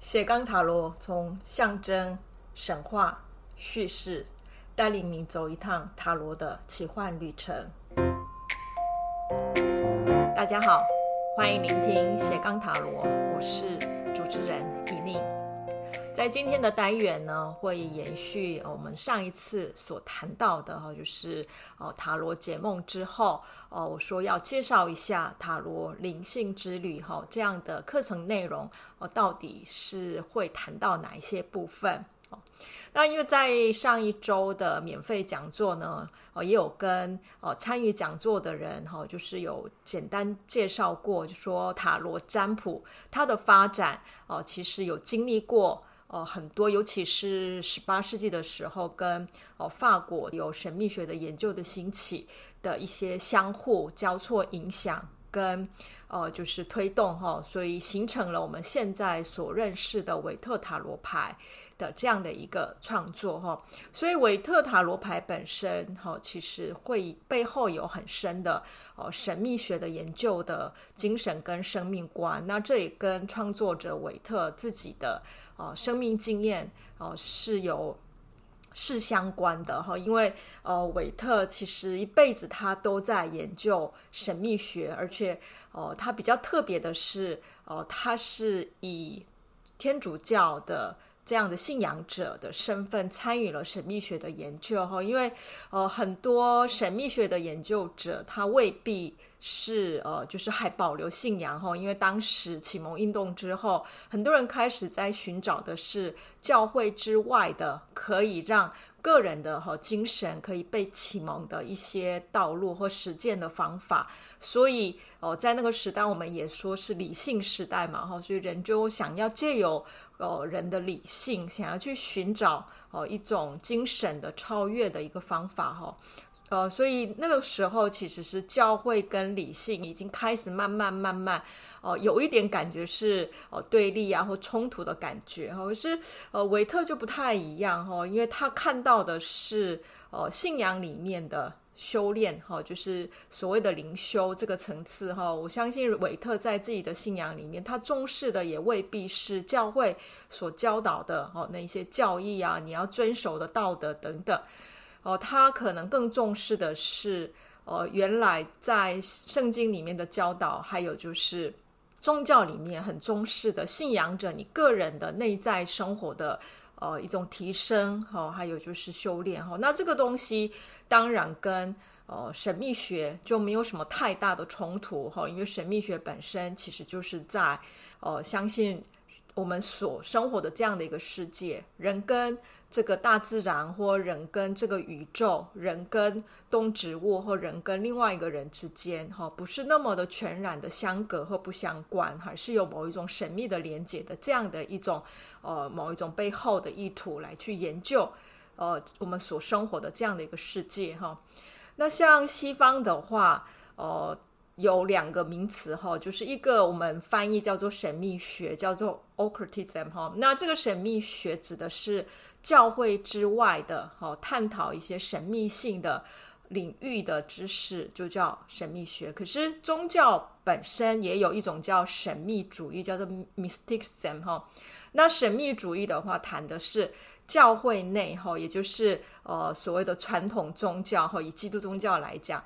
斜杠塔罗从象征、神话、叙事，带领你走一趟塔罗的奇幻旅程。大家好，欢迎聆听斜杠塔罗，我是主持人伊宁。在今天的单元呢，会延续我们上一次所谈到的哈，就是哦塔罗解梦之后哦，我说要介绍一下塔罗灵性之旅哈这样的课程内容哦，到底是会谈到哪一些部分？哦，那因为在上一周的免费讲座呢，哦也有跟哦参与讲座的人哈，就是有简单介绍过，就说塔罗占卜它的发展哦，其实有经历过。呃，很多，尤其是十八世纪的时候，跟哦法国有神秘学的研究的兴起的一些相互交错影响，跟呃就是推动哈，所以形成了我们现在所认识的韦特塔罗牌的这样的一个创作哈。所以韦特塔罗牌本身哈，其实会背后有很深的哦神秘学的研究的精神跟生命观。那这也跟创作者韦特自己的。哦，生命经验哦是有是相关的哈，因为呃，韦特其实一辈子他都在研究神秘学，而且哦，他比较特别的是哦，他是以天主教的这样的信仰者的身份参与了神秘学的研究哈，因为呃，很多神秘学的研究者他未必。是呃，就是还保留信仰哈，因为当时启蒙运动之后，很多人开始在寻找的是教会之外的可以让个人的哈精神可以被启蒙的一些道路或实践的方法。所以哦，在那个时代，我们也说是理性时代嘛哈，所以人就想要借由呃人的理性，想要去寻找哦一种精神的超越的一个方法哈。呃，所以那个时候其实是教会跟理性已经开始慢慢慢慢，哦、有一点感觉是呃对立啊或冲突的感觉哈。是呃，维特就不太一样哈，因为他看到的是呃信仰里面的修炼哈，就是所谓的灵修这个层次哈。我相信韦特在自己的信仰里面，他重视的也未必是教会所教导的哦那一些教义啊，你要遵守的道德等等。哦，他可能更重视的是，呃，原来在圣经里面的教导，还有就是宗教里面很重视的信仰者你个人的内在生活的呃一种提升，哈，还有就是修炼，哈。那这个东西当然跟呃神秘学就没有什么太大的冲突，哈，因为神秘学本身其实就是在呃相信。我们所生活的这样的一个世界，人跟这个大自然，或人跟这个宇宙，人跟动植物，或人跟另外一个人之间，哈，不是那么的全然的相隔或不相关，还是有某一种神秘的连接的这样的一种，呃，某一种背后的意图来去研究，呃，我们所生活的这样的一个世界，哈。那像西方的话，呃。有两个名词哈，就是一个我们翻译叫做神秘学，叫做 occultism 哈。那这个神秘学指的是教会之外的哈，探讨一些神秘性的领域的知识，就叫神秘学。可是宗教本身也有一种叫神秘主义，叫做 mysticism 哈。那神秘主义的话，谈的是教会内哈，也就是呃所谓的传统宗教哈，以基督宗教来讲。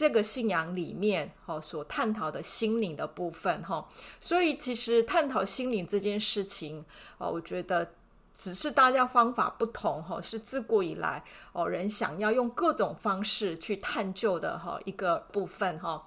这个信仰里面，哈，所探讨的心灵的部分，哈，所以其实探讨心灵这件事情，哦，我觉得只是大家方法不同，哈，是自古以来哦人想要用各种方式去探究的，哈，一个部分，哈。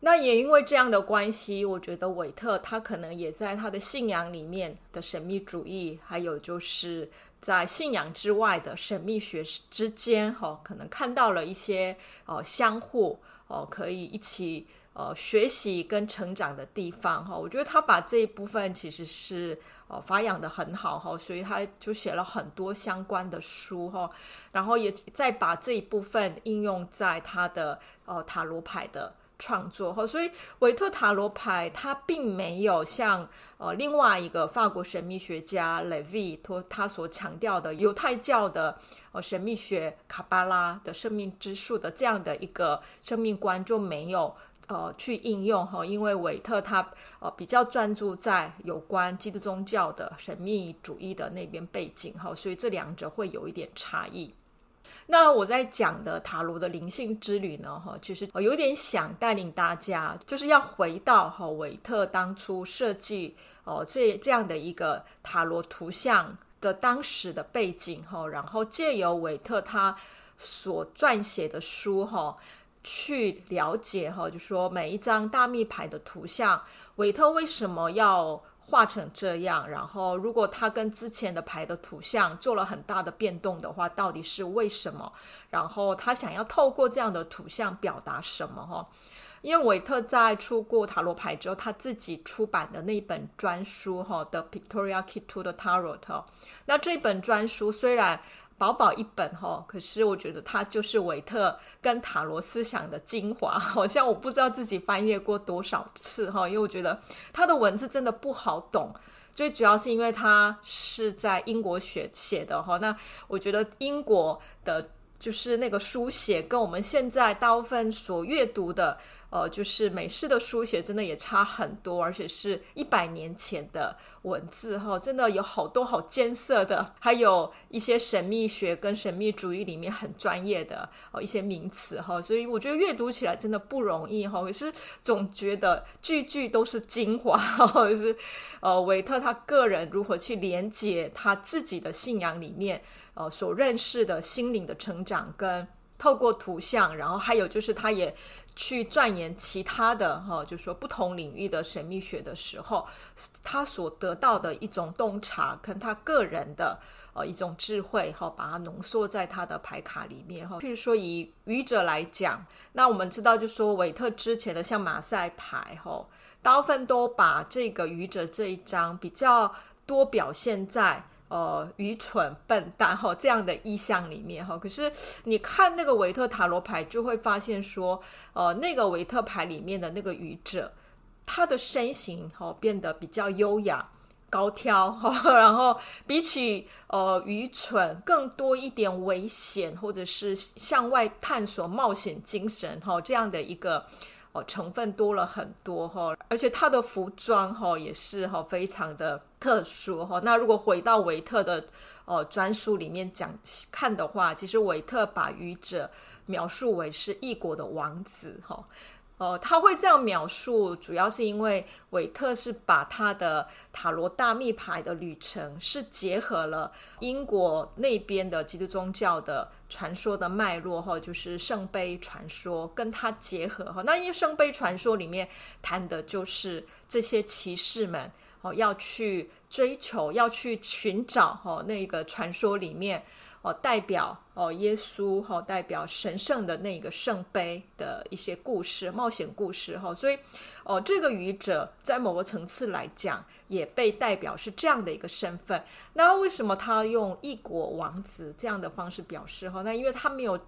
那也因为这样的关系，我觉得韦特他可能也在他的信仰里面的神秘主义，还有就是。在信仰之外的神秘学之间，哈，可能看到了一些哦相互哦可以一起呃学习跟成长的地方，哈。我觉得他把这一部分其实是哦发扬的很好，哈，所以他就写了很多相关的书，哈，然后也再把这一部分应用在他的呃塔罗牌的。创作。哈，所以韦特塔罗牌它并没有像呃另外一个法国神秘学家雷维托他所强调的犹太教的呃神秘学卡巴拉的生命之树的这样的一个生命观，就没有呃去应用。哈，因为韦特他呃比较专注在有关基督宗教的神秘主义的那边背景。哈，所以这两者会有一点差异。那我在讲的塔罗的灵性之旅呢，哈，其实有点想带领大家，就是要回到哈韦特当初设计哦这这样的一个塔罗图像的当时的背景哈，然后借由韦特他所撰写的书哈，去了解哈，就说每一张大密牌的图像，韦特为什么要画成这样，然后如果他跟之前的牌的图像做了很大的变动的话，到底是为什么？然后他想要透过这样的图像表达什么？哈，因为韦特在出过塔罗牌之后，他自己出版的那一本专书哈的 pictoria Key to the Tarot，那这本专书虽然。薄薄一本哈，可是我觉得它就是韦特跟塔罗思想的精华，好像我不知道自己翻阅过多少次哈，因为我觉得他的文字真的不好懂，最主要是因为他是在英国写写的哈，那我觉得英国的。就是那个书写跟我们现在大部分所阅读的，呃，就是美式的书写，真的也差很多，而且是一百年前的文字哈，真的有好多好艰涩的，还有一些神秘学跟神秘主义里面很专业的哦一些名词哈，所以我觉得阅读起来真的不容易哈，可是总觉得句句都是精华，就是呃维特他个人如何去连接他自己的信仰里面。呃，所认识的心灵的成长，跟透过图像，然后还有就是，他也去钻研其他的哈、就是说不同领域的神秘学的时候，他所得到的一种洞察，跟他个人的呃一种智慧哈、把它浓缩在他的牌卡里面哈。譬如说以愚者来讲，那我们知道，就说韦特之前的像马赛牌哈、哦，大部分都把这个愚者这一张比较多表现在。呃，愚蠢、笨蛋哈这样的意象里面哈，可是你看那个维特塔罗牌，就会发现说，呃，那个维特牌里面的那个愚者，他的身形哈变得比较优雅、高挑哈，然后比起呃愚蠢更多一点危险，或者是向外探索、冒险精神哈这样的一个。哦，成分多了很多哈，而且他的服装哈也是哈非常的特殊哈。那如果回到维特的哦专书里面讲看的话，其实维特把愚者描述为是异国的王子哈。呃，他会这样描述，主要是因为韦特是把他的塔罗大密牌的旅程是结合了英国那边的基督宗教的传说的脉络哈，就是圣杯传说跟他结合哈。那因为圣杯传说里面谈的就是这些骑士们哦要去追求，要去寻找哈那个传说里面。哦，代表哦，耶稣哈，代表神圣的那个圣杯的一些故事、冒险故事哈，所以哦，这个愚者在某个层次来讲，也被代表是这样的一个身份。那为什么他用异国王子这样的方式表示哈？那因为他没有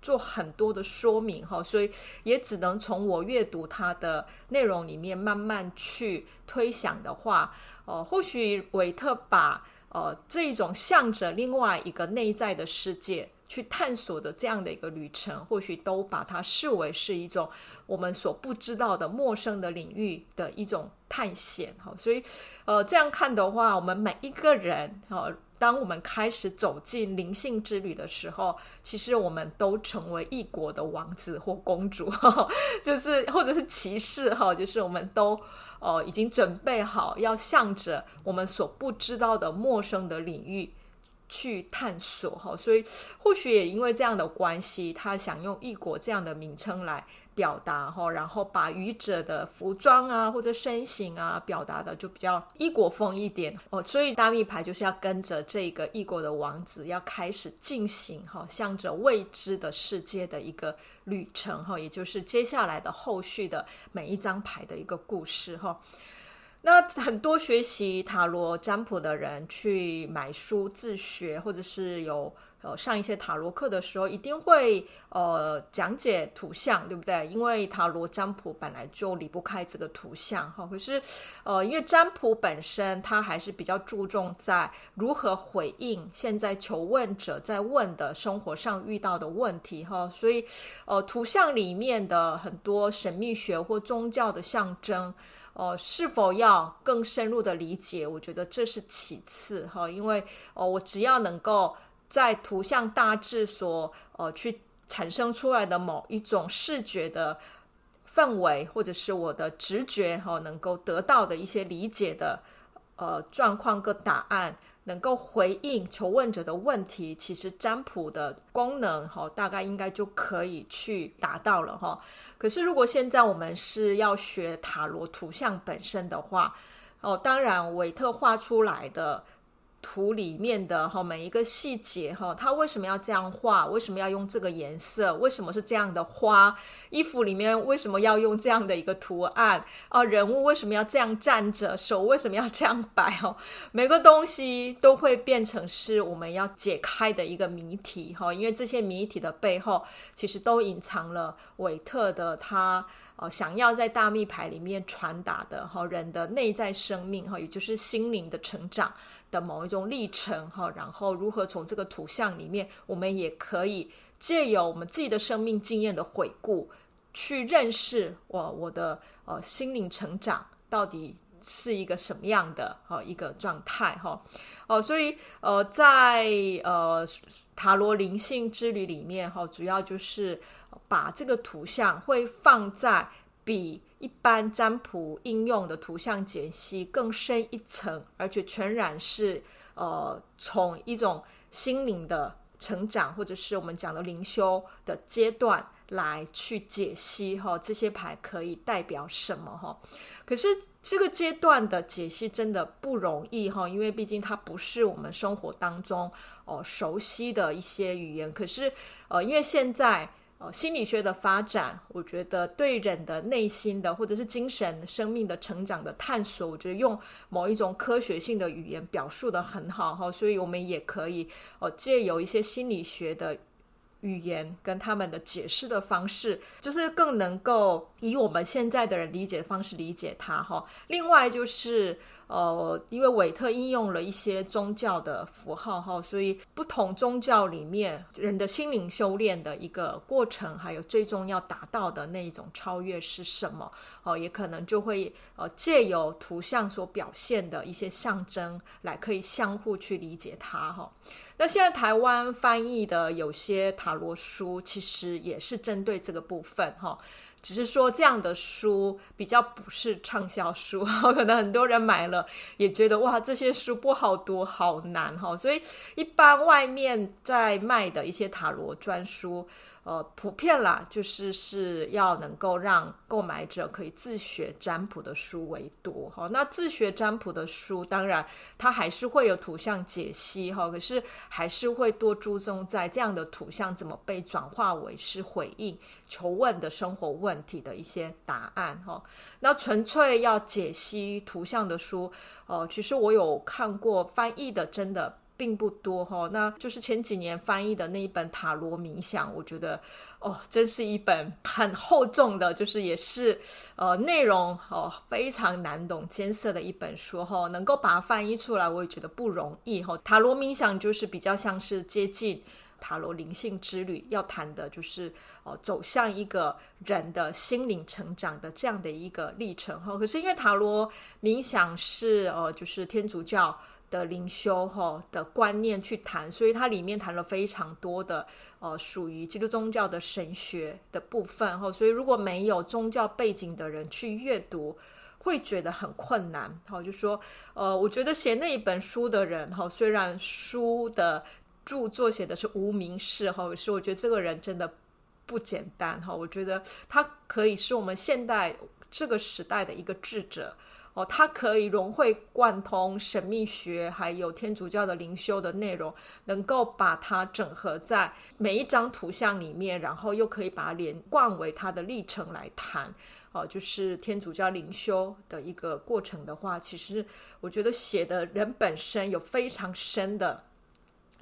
做很多的说明哈，所以也只能从我阅读他的内容里面慢慢去推想的话，哦，或许韦特把。呃，这一种向着另外一个内在的世界去探索的这样的一个旅程，或许都把它视为是一种我们所不知道的陌生的领域的一种探险。哈，所以，呃，这样看的话，我们每一个人，呃，当我们开始走进灵性之旅的时候，其实我们都成为异国的王子或公主，就是或者是骑士，哈，就是我们都。哦，已经准备好要向着我们所不知道的陌生的领域去探索哈，所以或许也因为这样的关系，他想用异国这样的名称来表达哈，然后把愚者的服装啊或者身形啊表达的就比较异国风一点哦，所以大密牌就是要跟着这个异国的王子要开始进行哈，向着未知的世界的一个旅程哈，也就是接下来的后续的每一张牌的一个故事哈。那很多学习塔罗占卜的人去买书自学，或者是有呃上一些塔罗课的时候，一定会呃讲解图像，对不对？因为塔罗占卜本来就离不开这个图像哈。可是呃，因为占卜本身它还是比较注重在如何回应现在求问者在问的生活上遇到的问题哈，所以呃图像里面的很多神秘学或宗教的象征。哦、是否要更深入的理解？我觉得这是其次哈，因为哦、我只要能够在图像大致所呃去产生出来的某一种视觉的氛围，或者是我的直觉哈、能够得到的一些理解的呃状况跟答案。能够回应求问者的问题，其实占卜的功能哈，大概应该就可以去达到了哈。可是如果现在我们是要学塔罗图像本身的话，哦，当然韦特画出来的。图里面的哈每一个细节哈，他为什么要这样画？为什么要用这个颜色？为什么是这样的花？衣服里面为什么要用这样的一个图案？啊，人物为什么要这样站着？手为什么要这样摆？哦，每个东西都会变成是我们要解开的一个谜题哈，因为这些谜题的背后，其实都隐藏了韦特的他。哦，想要在大密牌里面传达的哈，人的内在生命哈，也就是心灵的成长的某一种历程哈，然后如何从这个图像里面，我们也可以借由我们自己的生命经验的回顾，去认识我我的呃心灵成长到底是一个什么样的哈一个状态哈哦，所以呃在呃塔罗灵性之旅里面哈，主要就是。把这个图像会放在比一般占卜应用的图像解析更深一层，而且全然是呃从一种心灵的成长，或者是我们讲的灵修的阶段来去解析哈，这些牌可以代表什么哈？可是这个阶段的解析真的不容易哈，因为毕竟它不是我们生活当中哦熟悉的一些语言。可是呃，因为现在。哦，心理学的发展，我觉得对人的内心的或者是精神生命的成长的探索，我觉得用某一种科学性的语言表述的很好哈，所以我们也可以哦借由一些心理学的语言跟他们的解释的方式，就是更能够以我们现在的人理解的方式理解它哈。另外就是。呃，因为韦特应用了一些宗教的符号哈，所以不同宗教里面人的心灵修炼的一个过程，还有最终要达到的那一种超越是什么？哦，也可能就会呃借由图像所表现的一些象征来可以相互去理解它哈。那现在台湾翻译的有些塔罗书，其实也是针对这个部分哈。只是说这样的书比较不是畅销书，可能很多人买了也觉得哇，这些书不好读，好难哈。所以一般外面在卖的一些塔罗专书。呃，普遍啦，就是是要能够让购买者可以自学占卜的书为多哈。那自学占卜的书，当然它还是会有图像解析哈，可是还是会多注重在这样的图像怎么被转化为是回应求问的生活问题的一些答案哈。那纯粹要解析图像的书，呃，其实我有看过翻译的，真的。并不多哈，那就是前几年翻译的那一本塔罗冥想，我觉得哦，真是一本很厚重的，就是也是呃内容哦非常难懂艰涩的一本书哈，能够把它翻译出来，我也觉得不容易哈。塔罗冥想就是比较像是接近塔罗灵性之旅，要谈的就是哦走向一个人的心灵成长的这样的一个历程哈。可是因为塔罗冥想是呃就是天主教。的灵修哈的观念去谈，所以它里面谈了非常多的呃属于基督宗教的神学的部分哈，所以如果没有宗教背景的人去阅读，会觉得很困难哈。就说呃，我觉得写那一本书的人哈，虽然书的著作写的是无名氏哈，可是我觉得这个人真的不简单哈。我觉得他可以是我们现代这个时代的一个智者。哦，它可以融会贯通神秘学，还有天主教的灵修的内容，能够把它整合在每一张图像里面，然后又可以把它连贯为它的历程来谈。哦，就是天主教灵修的一个过程的话，其实我觉得写的人本身有非常深的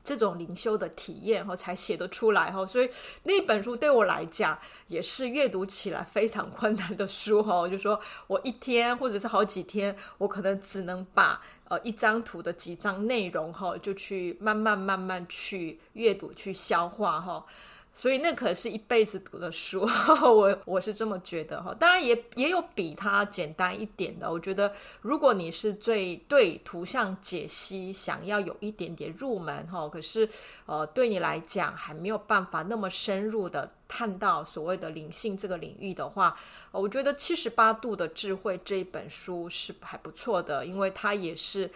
这种灵修的体验哈，才写得出来哈。所以那本书对我来讲也是阅读起来非常困难的书哈。就说我一天或者是好几天，我可能只能把呃一张图的几张内容哈，就去慢慢慢慢去阅读去消化哈。所以那可是一辈子读的书，我我是这么觉得哈。当然也也有比它简单一点的。我觉得如果你是最对图像解析想要有一点点入门哈，可是呃对你来讲还没有办法那么深入的探到所谓的灵性这个领域的话，我觉得七十八度的智慧这一本书是还不错的，因为它也是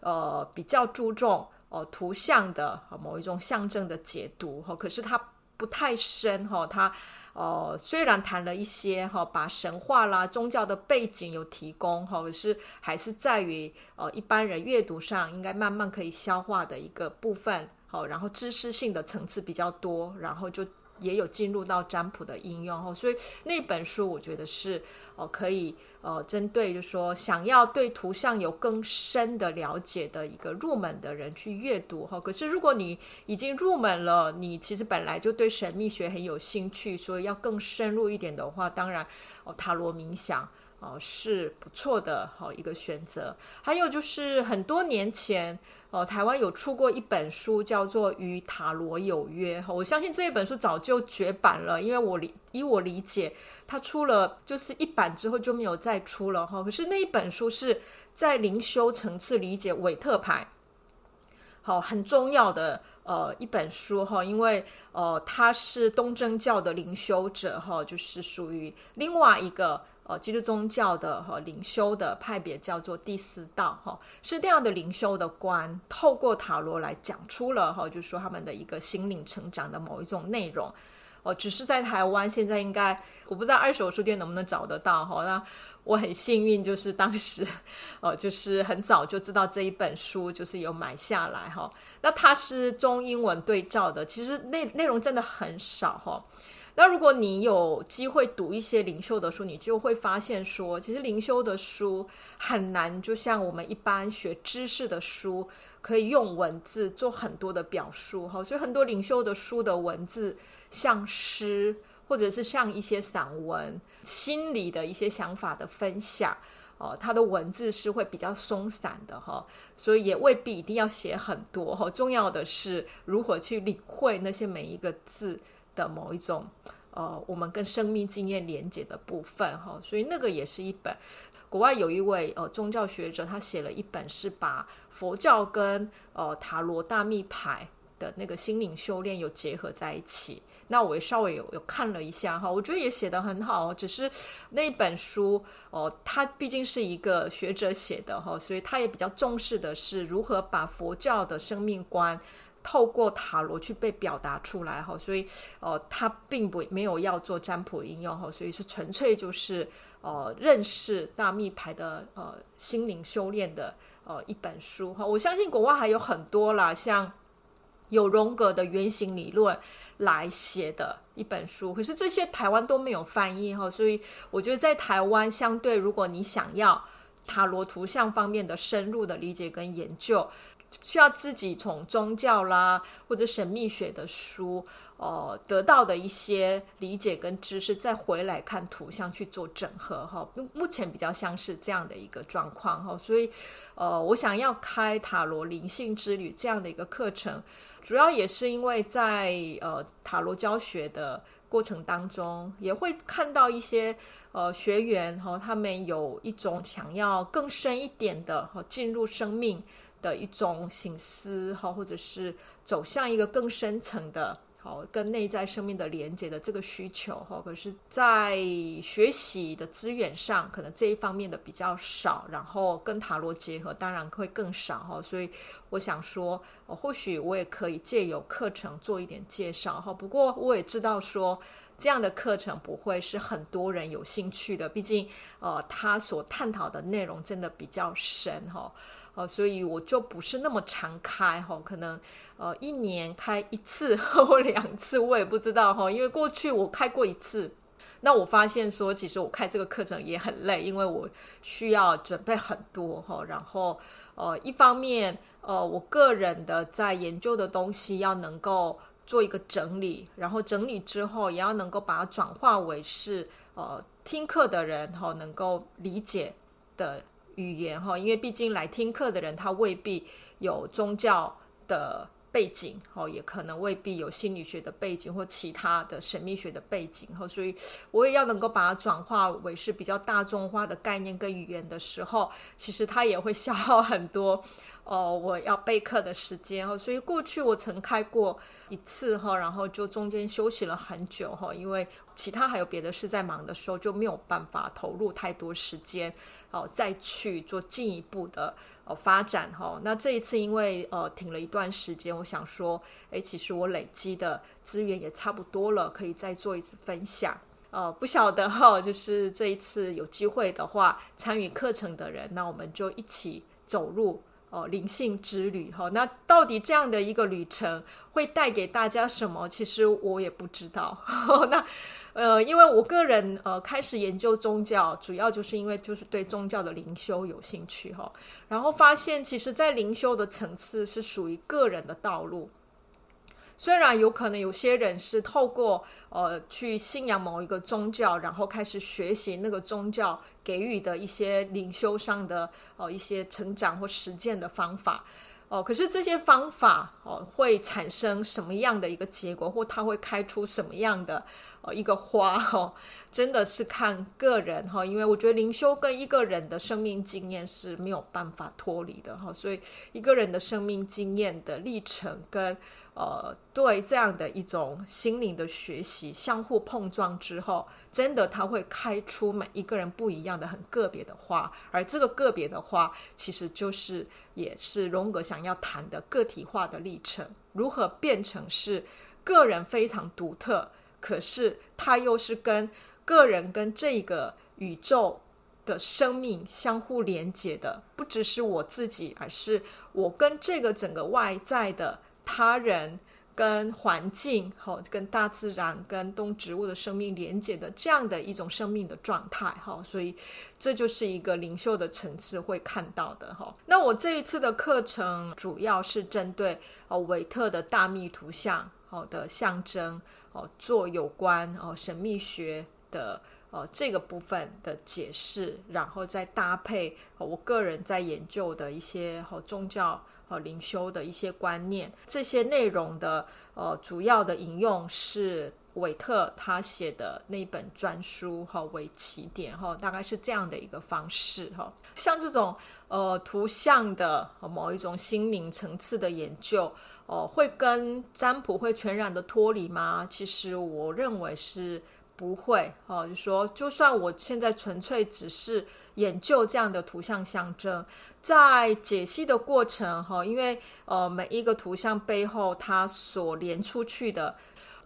呃比较注重哦、图像的某一种象征的解读哈，可是它。不太深哈，他哦虽然谈了一些哈，把神话啦、宗教的背景有提供哈，是还是在于呃一般人阅读上应该慢慢可以消化的一个部分好，然后知识性的层次比较多，然后就。也有进入到占卜的应用哈，所以那本书我觉得是哦可以呃针对就是说想要对图像有更深的了解的一个入门的人去阅读哈。可是如果你已经入门了，你其实本来就对神秘学很有兴趣，所以要更深入一点的话，当然哦塔罗冥想。哦，是不错的，好一个选择。还有就是很多年前，哦，台湾有出过一本书，叫做《与塔罗有约》。我相信这一本书早就绝版了，因为我理以我理解，它出了就是一版之后就没有再出了哈。可是那一本书是在灵修层次理解韦特牌，好很重要的呃一本书哈，因为呃他是东正教的灵修者哈，就是属于另外一个。哦，基督宗教的哈灵修的派别叫做第四道哈，是这样的灵修的观，透过塔罗来讲出了哈，就是说他们的一个心灵成长的某一种内容。哦，只是在台湾现在应该我不知道二手书店能不能找得到哈。那我很幸运，就是当时哦，就是很早就知道这一本书，就是有买下来哈。那它是中英文对照的，其实内内容真的很少哈。那如果你有机会读一些灵修的书，你就会发现说，其实灵修的书很难，就像我们一般学知识的书，可以用文字做很多的表述哈。所以很多灵修的书的文字像诗，或者是像一些散文，心里的一些想法的分享哦，它的文字是会比较松散的哈，所以也未必一定要写很多哈。重要的是如何去领会那些每一个字。的某一种，呃，我们跟生命经验连接的部分哈，所以那个也是一本。国外有一位呃宗教学者，他写了一本，是把佛教跟呃塔罗大密牌的那个心灵修炼有结合在一起。那我也稍微有有看了一下哈，我觉得也写得很好。只是那本书哦、他毕竟是一个学者写的哈，所以他也比较重视的是如何把佛教的生命观。透过塔罗去被表达出来哈，所以呃，他并不没有要做占卜应用哈，所以是纯粹就是呃认识大密牌的呃心灵修炼的呃一本书哈。我相信国外还有很多啦，像有荣格的原型理论来写的一本书，可是这些台湾都没有翻译哈，所以我觉得在台湾相对，如果你想要塔罗图像方面的深入的理解跟研究。需要自己从宗教啦或者神秘学的书，呃，得到的一些理解跟知识，再回来看图像去做整合哈。目前比较像是这样的一个状况哈，所以呃，我想要开塔罗灵性之旅这样的一个课程，主要也是因为在呃塔罗教学的过程当中，也会看到一些呃学员哈，他们有一种想要更深一点的哈进入生命。的一种省思哈，或者是走向一个更深层的，好跟内在生命的连接的这个需求哈。可是，在学习的资源上，可能这一方面的比较少，然后跟塔罗结合，当然会更少哈。所以我想说，或许我也可以借由课程做一点介绍哈。不过我也知道说，这样的课程不会是很多人有兴趣的，毕竟呃，他所探讨的内容真的比较深哈。呃，所以我就不是那么常开哈，可能呃一年开一次或两次，我也不知道哈，因为过去我开过一次，那我发现说，其实我开这个课程也很累，因为我需要准备很多哈。然后呃，一方面呃，我个人的在研究的东西要能够做一个整理，然后整理之后也要能够把它转化为是呃听课的人哈能够理解的语言哈。因为毕竟来听课的人他未必有宗教的。背景哦，也可能未必有心理学的背景或其他的神秘学的背景，所以我也要能够把它转化为是比较大众化的概念跟语言的时候，其实它也会消耗很多。哦，我要备课的时间哈，所以过去我曾开过一次哈，然后就中间休息了很久哈，因为其他还有别的事在忙的时候，就没有办法投入太多时间哦，再去做进一步的呃发展哈。那这一次因为呃停了一段时间，我想说，诶，其实我累积的资源也差不多了，可以再做一次分享。呃，不晓得哈，就是这一次有机会的话，参与课程的人，那我们就一起走入。哦，灵性之旅哈，那到底这样的一个旅程会带给大家什么？其实我也不知道。那呃，因为我个人呃开始研究宗教，主要就是因为就是对宗教的灵修有兴趣哈，然后发现其实在灵修的层次是属于个人的道路。虽然有可能有些人是透过呃去信仰某一个宗教，然后开始学习那个宗教给予的一些灵修上的呃一些成长或实践的方法哦、可是这些方法哦、会产生什么样的一个结果，或他会开出什么样的一个花哦、真的是看个人哈、因为我觉得灵修跟一个人的生命经验是没有办法脱离的哈、所以一个人的生命经验的历程跟。呃，对这样的一种心灵的学习相互碰撞之后，真的它会开出每一个人不一样的很个别的花，而这个个别的花，其实就是也是荣格想要谈的个体化的历程，如何变成是个人非常独特，可是它又是跟个人跟这个宇宙的生命相互连接的，不只是我自己，而是我跟这个整个外在的。他人跟环境，好，跟大自然、跟动植物的生命连接的这样的一种生命的状态，哈，所以这就是一个灵修的层次会看到的，哈。那我这一次的课程主要是针对哦维特的大密图像，好的象征，哦做有关哦神秘学的哦这个部分的解释，然后再搭配我个人在研究的一些哦宗教。和灵修的一些观念，这些内容的呃主要的引用是韦特他写的那本专书哈为起点哈，大概是这样的一个方式哈。像这种呃图像的某一种心灵层次的研究，哦、会跟占卜会全然的脱离吗？其实我认为是。不会哦，就说就算我现在纯粹只是研究这样的图像象征，在解析的过程哈，因为呃每一个图像背后它所连出去的。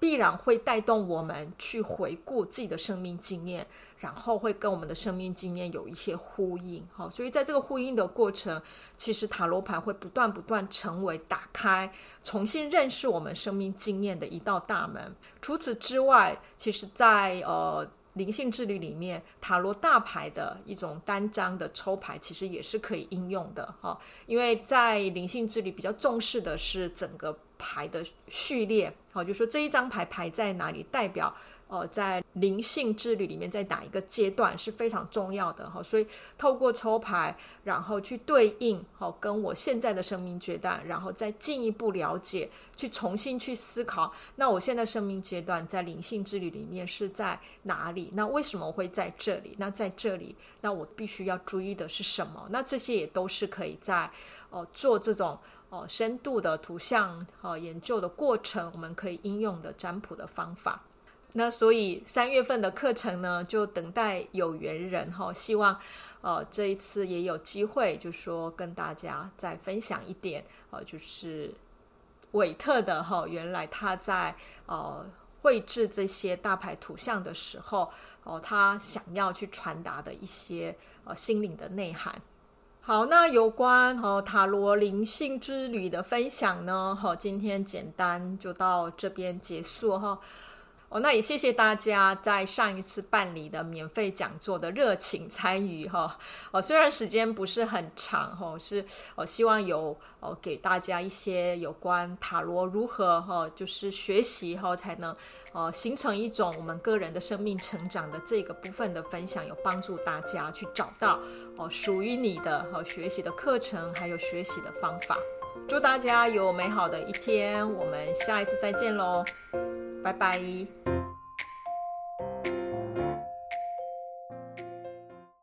必然会带动我们去回顾自己的生命经验，然后会跟我们的生命经验有一些呼应。好，所以在这个呼应的过程，其实塔罗牌会不断不断成为打开、重新认识我们生命经验的一道大门。除此之外，其实在呃灵性之旅里面，塔罗大牌的一种单张的抽牌，其实也是可以应用的。哈，因为在灵性之旅比较重视的是整个。牌的序列，好，就说这一张牌排在哪里，代表呃，在灵性之旅里面在哪一个阶段是非常重要的哈。所以透过抽牌，然后去对应好跟我现在的生命阶段，然后再进一步了解，去重新去思考，那我现在生命阶段在灵性之旅里面是在哪里？那为什么会在这里？那在这里，那我必须要注意的是什么？那这些也都是可以在呃做这种。哦，深度的图像哦研究的过程，我们可以应用的占卜的方法。那所以三月份的课程呢，就等待有缘人哈、哦，希望呃这一次也有机会，就说跟大家再分享一点哦，就是韦特的哈、哦，原来他在呃绘制这些大牌图像的时候哦，他想要去传达的一些呃心灵的内涵。好，那有关哦塔罗灵性之旅的分享呢，哈，今天简单就到这边结束哈。哦那也谢谢大家在上一次办理的免费讲座的热情参与哈。哦，虽然时间不是很长哈，是我希望有哦给大家一些有关塔罗如何哈，就是学习哈才能呃形成一种我们个人的生命成长的这个部分的分享，有帮助大家去找到哦属于你的和学习的课程，还有学习的方法。祝大家有美好的一天，我们下一次再见喽。拜拜。